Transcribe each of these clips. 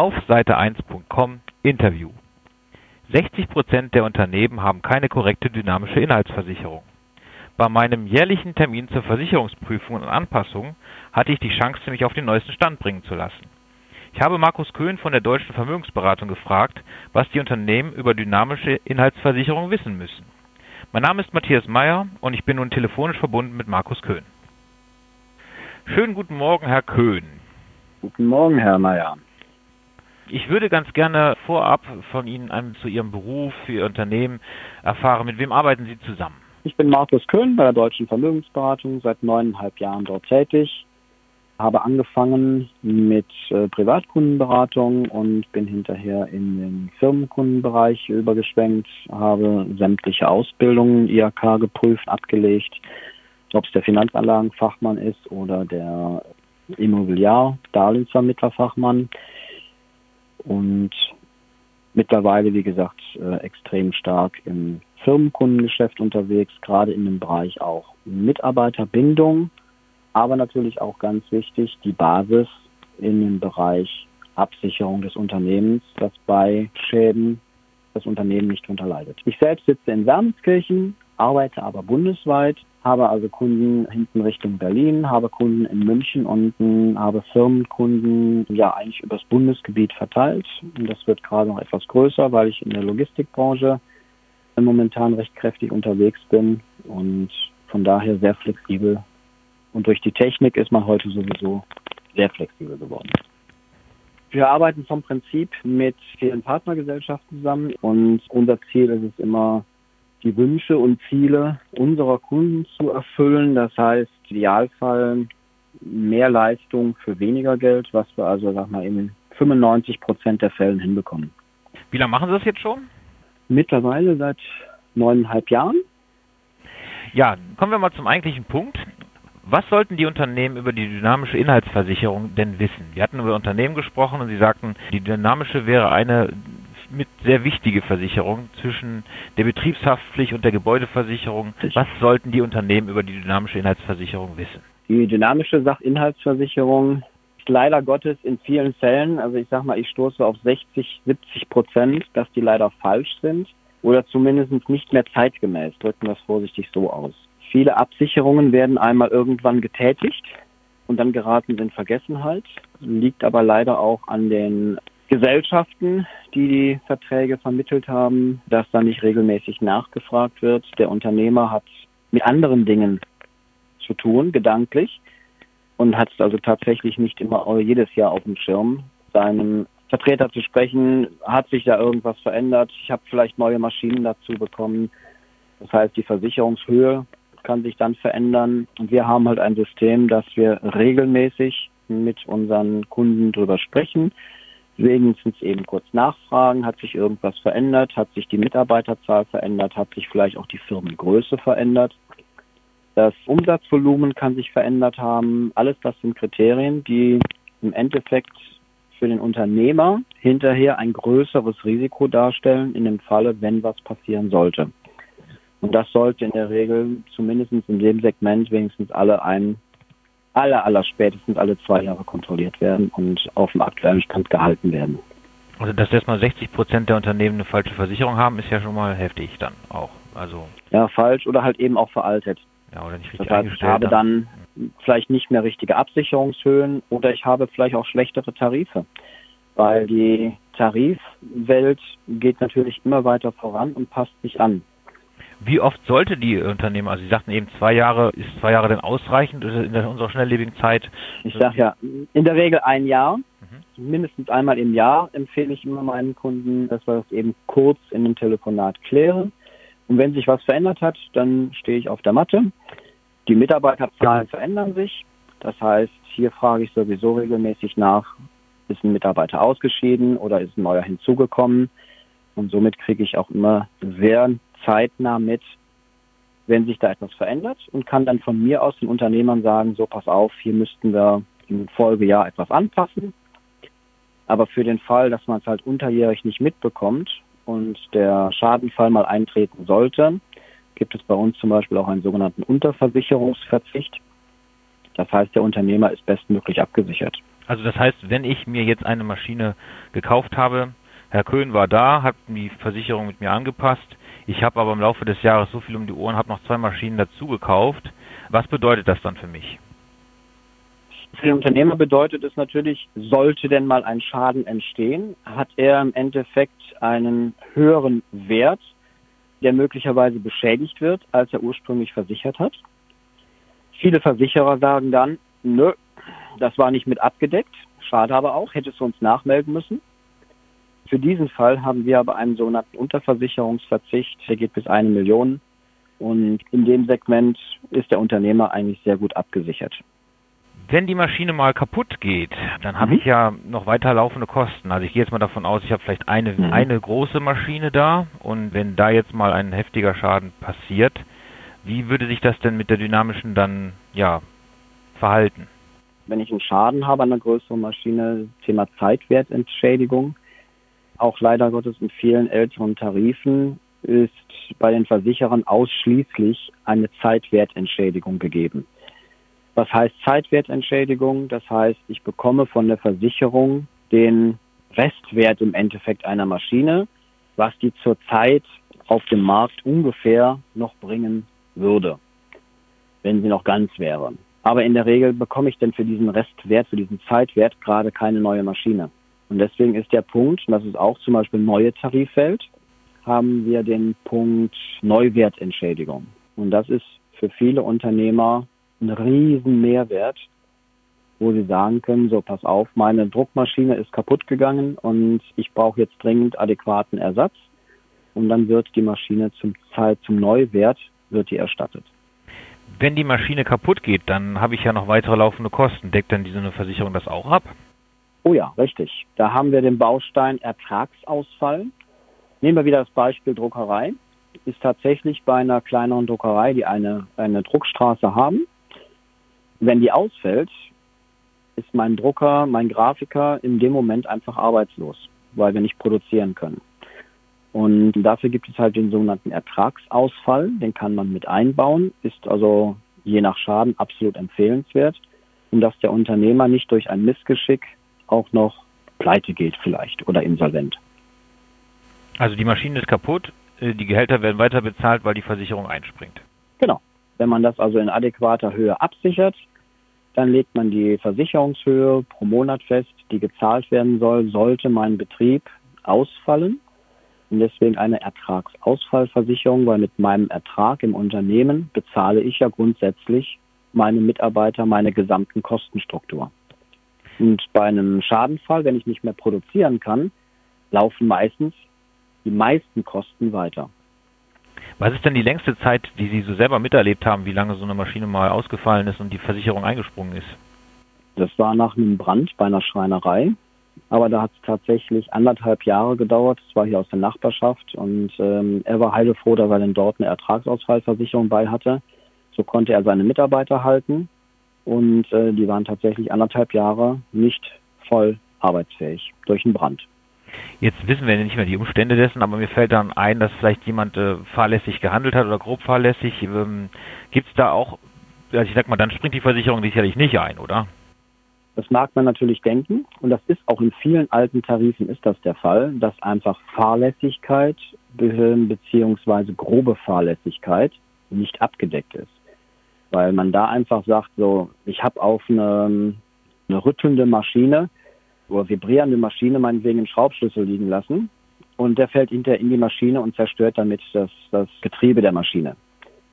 Auf Seite1.com Interview. 60 Prozent der Unternehmen haben keine korrekte dynamische Inhaltsversicherung. Bei meinem jährlichen Termin zur Versicherungsprüfung und Anpassung hatte ich die Chance, mich auf den neuesten Stand bringen zu lassen. Ich habe Markus Köhn von der Deutschen Vermögensberatung gefragt, was die Unternehmen über dynamische Inhaltsversicherung wissen müssen. Mein Name ist Matthias Meyer und ich bin nun telefonisch verbunden mit Markus Köhn. Schönen guten Morgen, Herr Köhn. Guten Morgen, Herr Meyer. Ich würde ganz gerne vorab von Ihnen einem zu Ihrem Beruf, für Ihr Unternehmen erfahren. Mit wem arbeiten Sie zusammen? Ich bin Markus Köhn bei der Deutschen Vermögensberatung, seit neuneinhalb Jahren dort tätig. Habe angefangen mit äh, Privatkundenberatung und bin hinterher in den Firmenkundenbereich übergeschwenkt, habe sämtliche Ausbildungen IHK geprüft, abgelegt, ob es der Finanzanlagenfachmann ist oder der Immobiliar-Darlehensvermittlerfachmann und mittlerweile, wie gesagt, äh, extrem stark im Firmenkundengeschäft unterwegs, gerade in dem Bereich auch Mitarbeiterbindung, aber natürlich auch ganz wichtig die Basis in dem Bereich Absicherung des Unternehmens, dass bei Schäden das Unternehmen nicht unterleidet. Ich selbst sitze in Wermelskirchen, arbeite aber bundesweit habe also Kunden hinten Richtung Berlin, habe Kunden in München unten, habe Firmenkunden ja eigentlich übers Bundesgebiet verteilt. Und das wird gerade noch etwas größer, weil ich in der Logistikbranche momentan recht kräftig unterwegs bin und von daher sehr flexibel. Und durch die Technik ist man heute sowieso sehr flexibel geworden. Wir arbeiten vom Prinzip mit vielen Partnergesellschaften zusammen und unser Ziel ist es immer, die Wünsche und Ziele unserer Kunden zu erfüllen. Das heißt, Idealfall mehr Leistung für weniger Geld, was wir also, sag mal, in 95 Prozent der Fällen hinbekommen. Wie lange machen Sie das jetzt schon? Mittlerweile seit neuneinhalb Jahren. Ja, kommen wir mal zum eigentlichen Punkt. Was sollten die Unternehmen über die dynamische Inhaltsversicherung denn wissen? Wir hatten über Unternehmen gesprochen und Sie sagten, die dynamische wäre eine mit sehr wichtige Versicherung zwischen der Betriebshaftpflicht und der Gebäudeversicherung. Was sollten die Unternehmen über die dynamische Inhaltsversicherung wissen? Die dynamische Sachinhaltsversicherung ist leider Gottes in vielen Fällen, also ich sag mal, ich stoße auf 60, 70 Prozent, dass die leider falsch sind oder zumindest nicht mehr zeitgemäß. Drücken wir es vorsichtig so aus. Viele Absicherungen werden einmal irgendwann getätigt und dann geraten sie in Vergessenheit. Liegt aber leider auch an den Gesellschaften, die die Verträge vermittelt haben, dass da nicht regelmäßig nachgefragt wird. Der Unternehmer hat mit anderen Dingen zu tun, gedanklich, und hat es also tatsächlich nicht immer jedes Jahr auf dem Schirm. Seinem Vertreter zu sprechen, hat sich da irgendwas verändert. Ich habe vielleicht neue Maschinen dazu bekommen. Das heißt, die Versicherungshöhe kann sich dann verändern. Und wir haben halt ein System, dass wir regelmäßig mit unseren Kunden drüber sprechen wenigstens eben kurz nachfragen, hat sich irgendwas verändert, hat sich die Mitarbeiterzahl verändert, hat sich vielleicht auch die Firmengröße verändert. Das Umsatzvolumen kann sich verändert haben. Alles das sind Kriterien, die im Endeffekt für den Unternehmer hinterher ein größeres Risiko darstellen in dem Falle, wenn was passieren sollte. Und das sollte in der Regel zumindest in dem Segment wenigstens alle ein aller, aller spätestens alle zwei Jahre kontrolliert werden und auf dem aktuellen Stand gehalten werden. Also dass erstmal 60 Prozent der Unternehmen eine falsche Versicherung haben, ist ja schon mal heftig dann auch. Also ja, falsch oder halt eben auch veraltet. Ja, oder nicht richtig das heißt, ich habe dann vielleicht nicht mehr richtige Absicherungshöhen oder ich habe vielleicht auch schlechtere Tarife, weil die Tarifwelt geht natürlich immer weiter voran und passt sich an. Wie oft sollte die Unternehmen, also Sie sagten eben zwei Jahre, ist zwei Jahre denn ausreichend in unserer schnelllebigen Zeit? Ich sage ja, in der Regel ein Jahr. Mhm. Mindestens einmal im Jahr empfehle ich immer meinen Kunden, dass wir das eben kurz in einem Telefonat klären. Und wenn sich was verändert hat, dann stehe ich auf der Matte. Die Mitarbeiterzahlen verändern sich. Das heißt, hier frage ich sowieso regelmäßig nach, ist ein Mitarbeiter ausgeschieden oder ist ein neuer hinzugekommen? Und somit kriege ich auch immer sehr zeitnah mit, wenn sich da etwas verändert und kann dann von mir aus den Unternehmern sagen, so pass auf, hier müssten wir im Folgejahr etwas anpassen. Aber für den Fall, dass man es halt unterjährig nicht mitbekommt und der Schadenfall mal eintreten sollte, gibt es bei uns zum Beispiel auch einen sogenannten Unterversicherungsverzicht. Das heißt, der Unternehmer ist bestmöglich abgesichert. Also das heißt, wenn ich mir jetzt eine Maschine gekauft habe, Herr Köhn war da, hat die Versicherung mit mir angepasst, ich habe aber im Laufe des Jahres so viel um die Ohren, habe noch zwei Maschinen dazu gekauft. Was bedeutet das dann für mich? Für den Unternehmer bedeutet es natürlich, sollte denn mal ein Schaden entstehen, hat er im Endeffekt einen höheren Wert, der möglicherweise beschädigt wird, als er ursprünglich versichert hat. Viele Versicherer sagen dann, nö, das war nicht mit abgedeckt, schade aber auch, hättest du uns nachmelden müssen. Für diesen Fall haben wir aber einen sogenannten Unterversicherungsverzicht, der geht bis eine Million. Und in dem Segment ist der Unternehmer eigentlich sehr gut abgesichert. Wenn die Maschine mal kaputt geht, dann habe mhm. ich ja noch weiter laufende Kosten. Also ich gehe jetzt mal davon aus, ich habe vielleicht eine, mhm. eine große Maschine da und wenn da jetzt mal ein heftiger Schaden passiert, wie würde sich das denn mit der dynamischen dann ja verhalten? Wenn ich einen Schaden habe an einer größeren Maschine, Thema Zeitwertentschädigung, auch leider Gottes in vielen älteren Tarifen ist bei den Versicherern ausschließlich eine Zeitwertentschädigung gegeben. Was heißt Zeitwertentschädigung? Das heißt, ich bekomme von der Versicherung den Restwert im Endeffekt einer Maschine, was die zurzeit auf dem Markt ungefähr noch bringen würde, wenn sie noch ganz wäre. Aber in der Regel bekomme ich denn für diesen Restwert, für diesen Zeitwert gerade keine neue Maschine. Und deswegen ist der Punkt, und das ist auch zum Beispiel neue Tariffeld, haben wir den Punkt Neuwertentschädigung. Und das ist für viele Unternehmer ein riesen Mehrwert, wo sie sagen können, so pass auf, meine Druckmaschine ist kaputt gegangen und ich brauche jetzt dringend adäquaten Ersatz. Und dann wird die Maschine zum Zeit zum Neuwert wird die erstattet. Wenn die Maschine kaputt geht, dann habe ich ja noch weitere laufende Kosten. Deckt dann diese Versicherung das auch ab? Oh ja, richtig. Da haben wir den Baustein Ertragsausfall. Nehmen wir wieder das Beispiel Druckerei. Ist tatsächlich bei einer kleineren Druckerei, die eine, eine Druckstraße haben, wenn die ausfällt, ist mein Drucker, mein Grafiker in dem Moment einfach arbeitslos, weil wir nicht produzieren können. Und dafür gibt es halt den sogenannten Ertragsausfall, den kann man mit einbauen, ist also je nach Schaden absolut empfehlenswert, um dass der Unternehmer nicht durch ein Missgeschick auch noch pleite geht vielleicht oder insolvent. Also die Maschine ist kaputt, äh, die Gehälter werden weiter bezahlt, weil die Versicherung einspringt. Genau. Wenn man das also in adäquater Höhe absichert, dann legt man die Versicherungshöhe pro Monat fest, die gezahlt werden soll, sollte mein Betrieb ausfallen. Und deswegen eine Ertragsausfallversicherung, weil mit meinem Ertrag im Unternehmen bezahle ich ja grundsätzlich meine Mitarbeiter, meine gesamten Kostenstruktur. Und bei einem Schadenfall, wenn ich nicht mehr produzieren kann, laufen meistens die meisten Kosten weiter. Was ist denn die längste Zeit, die Sie so selber miterlebt haben, wie lange so eine Maschine mal ausgefallen ist und die Versicherung eingesprungen ist? Das war nach einem Brand bei einer Schreinerei. Aber da hat es tatsächlich anderthalb Jahre gedauert. Das war hier aus der Nachbarschaft und ähm, er war heilefroh, dass er denn dort eine Ertragsausfallversicherung bei hatte. So konnte er seine Mitarbeiter halten und äh, die waren tatsächlich anderthalb Jahre nicht voll arbeitsfähig durch einen Brand. Jetzt wissen wir nicht mehr die Umstände dessen, aber mir fällt dann ein, dass vielleicht jemand äh, fahrlässig gehandelt hat oder grob fahrlässig. Ähm, Gibt es da auch, also ich sag mal, dann springt die Versicherung sicherlich nicht ein, oder? Das mag man natürlich denken und das ist auch in vielen alten Tarifen ist das der Fall, dass einfach Fahrlässigkeit beziehungsweise grobe Fahrlässigkeit nicht abgedeckt ist weil man da einfach sagt, so, ich habe auf eine, eine rüttelnde Maschine oder vibrierende Maschine meinetwegen einen Schraubschlüssel liegen lassen und der fällt hinterher in die Maschine und zerstört damit das, das Getriebe der Maschine.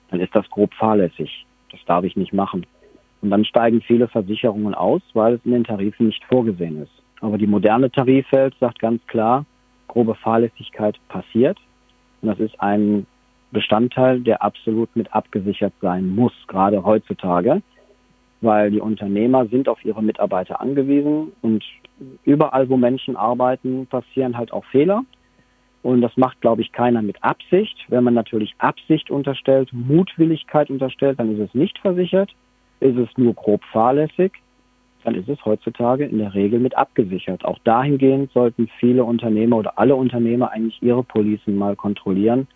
Dann ist das grob fahrlässig. Das darf ich nicht machen. Und dann steigen viele Versicherungen aus, weil es in den Tarifen nicht vorgesehen ist. Aber die moderne Tarifwelt sagt ganz klar, grobe Fahrlässigkeit passiert. Und das ist ein Bestandteil, der absolut mit abgesichert sein muss, gerade heutzutage, weil die Unternehmer sind auf ihre Mitarbeiter angewiesen und überall, wo Menschen arbeiten, passieren halt auch Fehler. Und das macht, glaube ich, keiner mit Absicht. Wenn man natürlich Absicht unterstellt, Mutwilligkeit unterstellt, dann ist es nicht versichert. Ist es nur grob fahrlässig, dann ist es heutzutage in der Regel mit abgesichert. Auch dahingehend sollten viele Unternehmer oder alle Unternehmer eigentlich ihre Policen mal kontrollieren,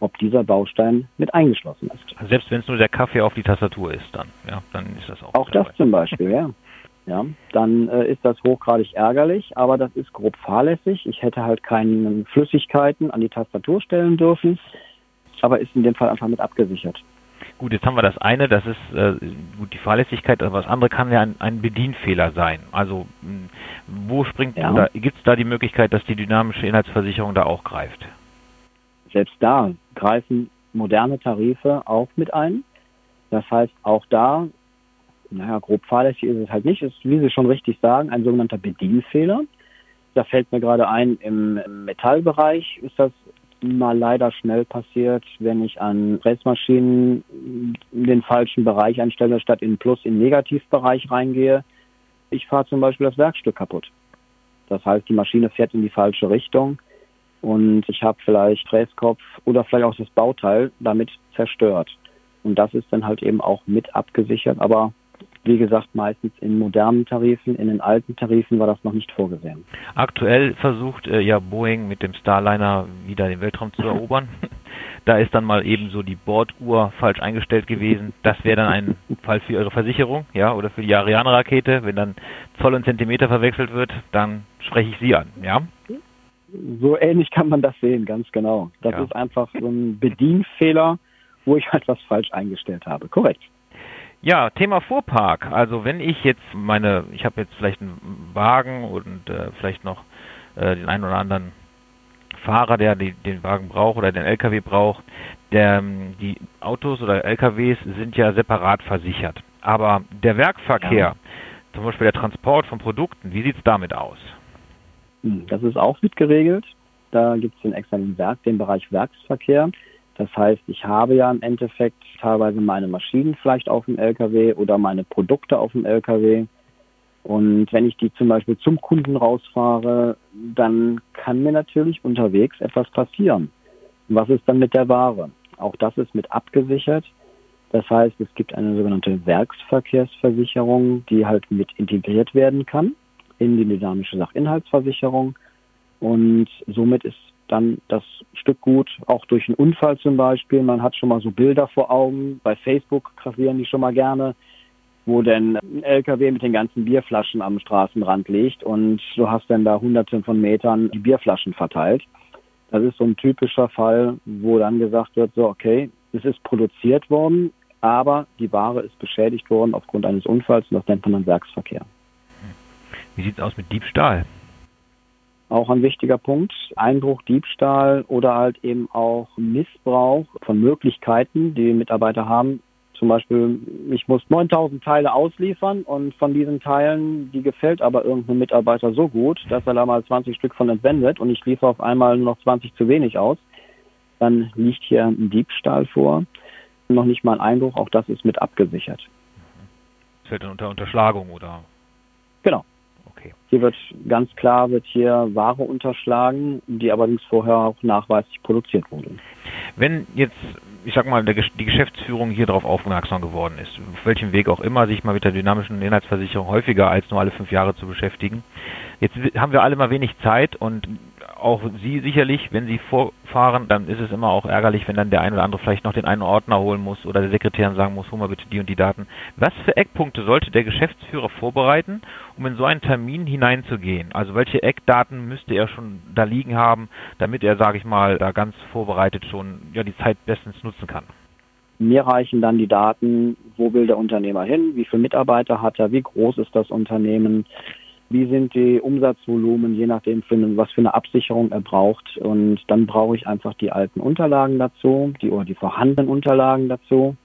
ob dieser Baustein mit eingeschlossen ist. Selbst wenn es nur der Kaffee auf die Tastatur ist, dann, ja, dann ist das auch. Auch das zum Beispiel, ja. ja, dann äh, ist das hochgradig ärgerlich, aber das ist grob fahrlässig. Ich hätte halt keine Flüssigkeiten an die Tastatur stellen dürfen, aber ist in dem Fall einfach mit abgesichert. Gut, jetzt haben wir das eine, das ist äh, gut die Fahrlässigkeit, aber das andere kann ja ein, ein Bedienfehler sein. Also mh, wo springt ja. da, gibt es da die Möglichkeit, dass die dynamische Inhaltsversicherung da auch greift? Selbst da greifen moderne Tarife auch mit ein. Das heißt, auch da naja, grob fahrlässig ist es halt nicht, ist, wie Sie schon richtig sagen, ein sogenannter Bedienfehler. Da fällt mir gerade ein, im, Metallbereich ist das mal leider schnell passiert, wenn ich an Pressmaschinen den falschen Bereich einstelle, statt in Plus in Negativbereich reingehe. Ich fahre zum Beispiel das Werkstück kaputt. Das heißt, die Maschine fährt in die falsche Richtung und ich habe vielleicht Fräskopf oder vielleicht auch das Bauteil damit zerstört. Und das ist dann halt eben auch mit abgesichert, aber wie gesagt, meistens in modernen Tarifen. In den alten Tarifen war das noch nicht vorgesehen. Aktuell versucht äh, ja Boeing mit dem Starliner wieder den Weltraum zu erobern. da ist dann mal eben so die Borduhr falsch eingestellt gewesen. Das wäre dann ein Fall für Ihre Versicherung, ja, oder für die Ariane-Rakete. Wenn dann Zoll und Zentimeter verwechselt wird, dann spreche ich Sie an, ja? So ähnlich kann man das sehen, ganz genau. Das ja. ist einfach so ein Bedienfehler, wo ich halt was falsch eingestellt habe. Korrekt. Ja, Thema Fuhrpark. Also wenn ich jetzt meine, ich habe jetzt vielleicht einen Wagen und äh, vielleicht noch äh, den einen oder anderen Fahrer, der die, den Wagen braucht oder den LKW braucht, der, ähm, die Autos oder LKWs sind ja separat versichert. Aber der Werkverkehr, ja. zum Beispiel der Transport von Produkten, wie sieht es damit aus? Hm, das ist auch mit geregelt. Da gibt es den externen Werk, den Bereich Werksverkehr. Das heißt, ich habe ja im Endeffekt teilweise meine Maschinen vielleicht auf dem LKW oder meine Produkte auf dem LKW. Und wenn ich die zum Beispiel zum Kunden rausfahre, dann kann mir natürlich unterwegs etwas passieren. Was ist dann mit der Ware? Auch das ist mit abgesichert. Das heißt, es gibt eine sogenannte Werksverkehrsversicherung, die halt mit integriert werden kann in die dynamische Sachinhaltsversicherung. Und somit ist dann das Stück gut, auch durch einen Unfall zum Beispiel. Man hat schon mal so Bilder vor Augen. Bei Facebook gravieren die schon mal gerne, wo denn ein LKW mit den ganzen Bierflaschen am Straßenrand liegt und du hast dann da hunderte von Metern die Bierflaschen verteilt. Das ist so ein typischer Fall, wo dann gesagt wird, so, okay, es ist produziert worden, aber die Ware ist beschädigt worden aufgrund eines Unfalls und das nennt man dann Werksverkehr. Wie sieht es aus mit Diebstahl? auch ein wichtiger Punkt. Einbruch, Diebstahl oder halt eben auch Missbrauch von Möglichkeiten, die Mitarbeiter haben. Zum Beispiel, ich muss 9000 Teile ausliefern und von diesen Teilen, die gefällt aber irgendeinem Mitarbeiter so gut, dass er da mal 20 Stück von entwendet und ich liefere auf einmal nur noch 20 zu wenig aus. Dann liegt hier ein Diebstahl vor. Noch nicht mal ein Einbruch, auch das ist mit abgesichert. Das fällt dann unter Unterschlagung, oder? Genau. Okay. Hier wird ganz klar wird hier Ware unterschlagen, die allerdings vorher auch nachweislich produziert wurde. Wenn jetzt, ich sag mal, die Geschäftsführung hier darauf aufmerksam geworden ist, auf welchem Weg auch immer, sich mal mit der dynamischen Inhaltsversicherung häufiger als nur alle fünf Jahre zu beschäftigen. Jetzt haben wir alle mal wenig Zeit und auch Sie sicherlich, wenn Sie vorfahren, dann ist es immer auch ärgerlich, wenn dann der eine oder andere vielleicht noch den einen Ordner holen muss oder der Sekretär sagen muss, hol mal bitte die und die Daten. Was für Eckpunkte sollte der Geschäftsführer vorbereiten, um in so einen Termin hineinzugehen? Also welche Eckdaten müsste er schon da liegen haben, damit er, sage ich mal, da ganz vorbereitet schon ja die Zeit bestens nutzen kann? Mir reichen dann die Daten, wo will der Unternehmer hin, wie viele Mitarbeiter hat er, wie groß ist das Unternehmen, wie sind die Umsatzvolumen, je nachdem, für was für eine Absicherung er braucht. Und dann brauche ich einfach die alten Unterlagen dazu, die oder die vorhandenen Unterlagen dazu.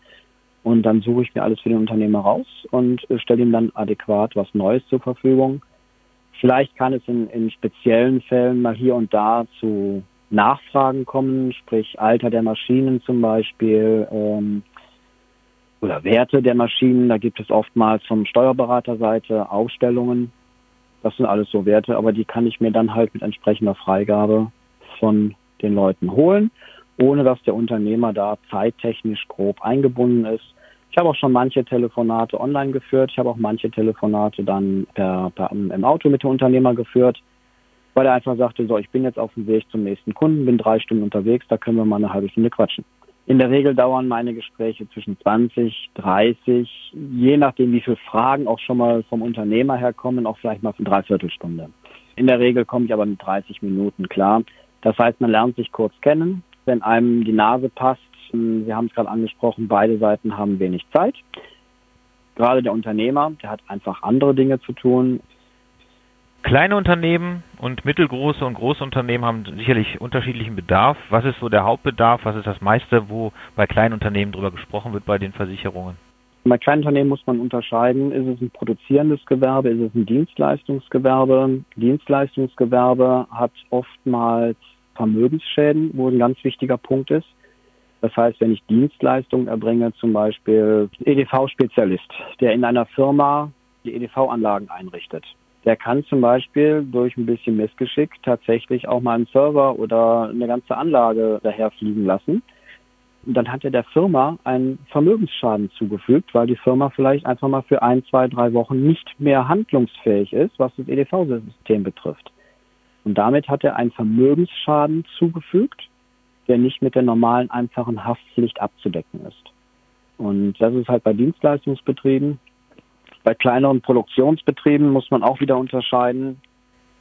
Und dann suche ich mir alles für den Unternehmer raus und stelle ihm dann adäquat was Neues zur Verfügung. Vielleicht kann es in, in speziellen Fällen mal hier und da zu Nachfragen kommen, sprich Alter der Maschinen zum Beispiel ähm, oder Werte der Maschinen. Da gibt es oftmals vom Steuerberaterseite Aufstellungen, das sind alles so Werte, aber die kann ich mir dann halt mit entsprechender Freigabe von den Leuten holen, ohne dass der Unternehmer da zeittechnisch grob eingebunden ist. Ich habe auch schon manche Telefonate online geführt. Ich habe auch manche Telefonate dann per, per, im Auto mit dem Unternehmer geführt, weil er einfach sagte, so, ich bin jetzt auf dem Weg zum nächsten Kunden, bin drei Stunden unterwegs, da können wir mal eine halbe Stunde quatschen. In der Regel dauern meine Gespräche zwischen 20, 30, je nachdem, wie viele Fragen auch schon mal vom Unternehmer herkommen, auch vielleicht mal für Dreiviertelstunde. In der Regel komme ich aber mit 30 Minuten klar. Das heißt, man lernt sich kurz kennen. Wenn einem die Nase passt, hm, Sie haben es gerade angesprochen, beide Seiten haben wenig Zeit. Gerade der Unternehmer, der hat einfach andere Dinge zu tun. Kleine Unternehmen und mittelgroße und große Unternehmen haben sicherlich unterschiedlichen Bedarf. Was ist so der Hauptbedarf? Was ist das meiste, wo bei kleinen Unternehmen drüber gesprochen wird bei den Versicherungen? Bei kleinen Unternehmen muss man unterscheiden, ist es ein produzierendes Gewerbe, ist es ein Dienstleistungsgewerbe. Dienstleistungsgewerbe hat oftmals Vermögensschäden, wo ein ganz wichtiger Punkt ist. Das heißt, wenn ich Dienstleistungen erbringe, zum Beispiel EDV-Spezialist, der in einer Firma die EDV-Anlagen einrichtet, der kann zum Beispiel durch ein bisschen Missgeschick tatsächlich auch mal einen Server oder eine ganze Anlage daherfliegen lassen. Und dann hat er der Firma einen Vermögensschaden zugefügt, weil die Firma vielleicht einfach mal für ein, zwei, drei Wochen nicht mehr handlungsfähig ist, was das EDV-System betrifft. Und damit hat er einen Vermögensschaden zugefügt, der nicht mit der normalen, einfachen Haftpflicht abzudecken ist. Und das ist halt bei Dienstleistungsbetrieben bei kleineren Produktionsbetrieben muss man auch wieder unterscheiden,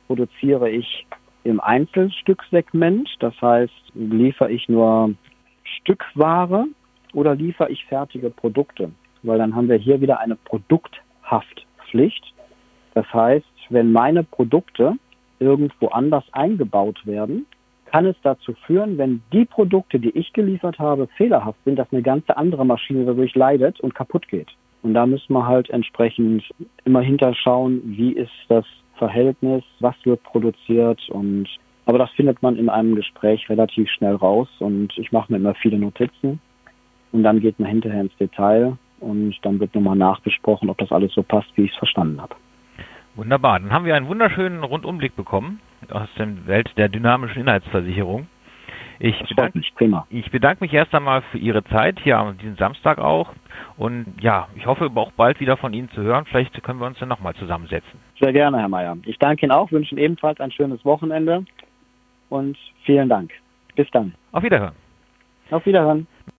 produziere ich im Einzelstücksegment, das heißt, liefere ich nur Stückware oder liefere ich fertige Produkte? Weil dann haben wir hier wieder eine Produkthaftpflicht. Das heißt, wenn meine Produkte irgendwo anders eingebaut werden, kann es dazu führen, wenn die Produkte, die ich geliefert habe, fehlerhaft sind, dass eine ganze andere Maschine dadurch leidet und kaputt geht. Und da müssen wir halt entsprechend immer hinterschauen, wie ist das Verhältnis, was wird produziert. Und aber das findet man in einem Gespräch relativ schnell raus. Und ich mache mir immer viele Notizen. Und dann geht man hinterher ins Detail. Und dann wird nochmal nachbesprochen, ob das alles so passt, wie ich es verstanden habe. Wunderbar, dann haben wir einen wunderschönen Rundumblick bekommen aus der Welt der dynamischen Inhaltsversicherung. Ich bedanke, mich, prima. ich bedanke mich erst einmal für Ihre Zeit hier am diesen Samstag auch. Und ja, ich hoffe auch bald wieder von Ihnen zu hören. Vielleicht können wir uns dann nochmal zusammensetzen. Sehr gerne, Herr Mayer. Ich danke Ihnen auch, wünsche Ihnen ebenfalls ein schönes Wochenende und vielen Dank. Bis dann. Auf Wiederhören. Auf Wiederhören.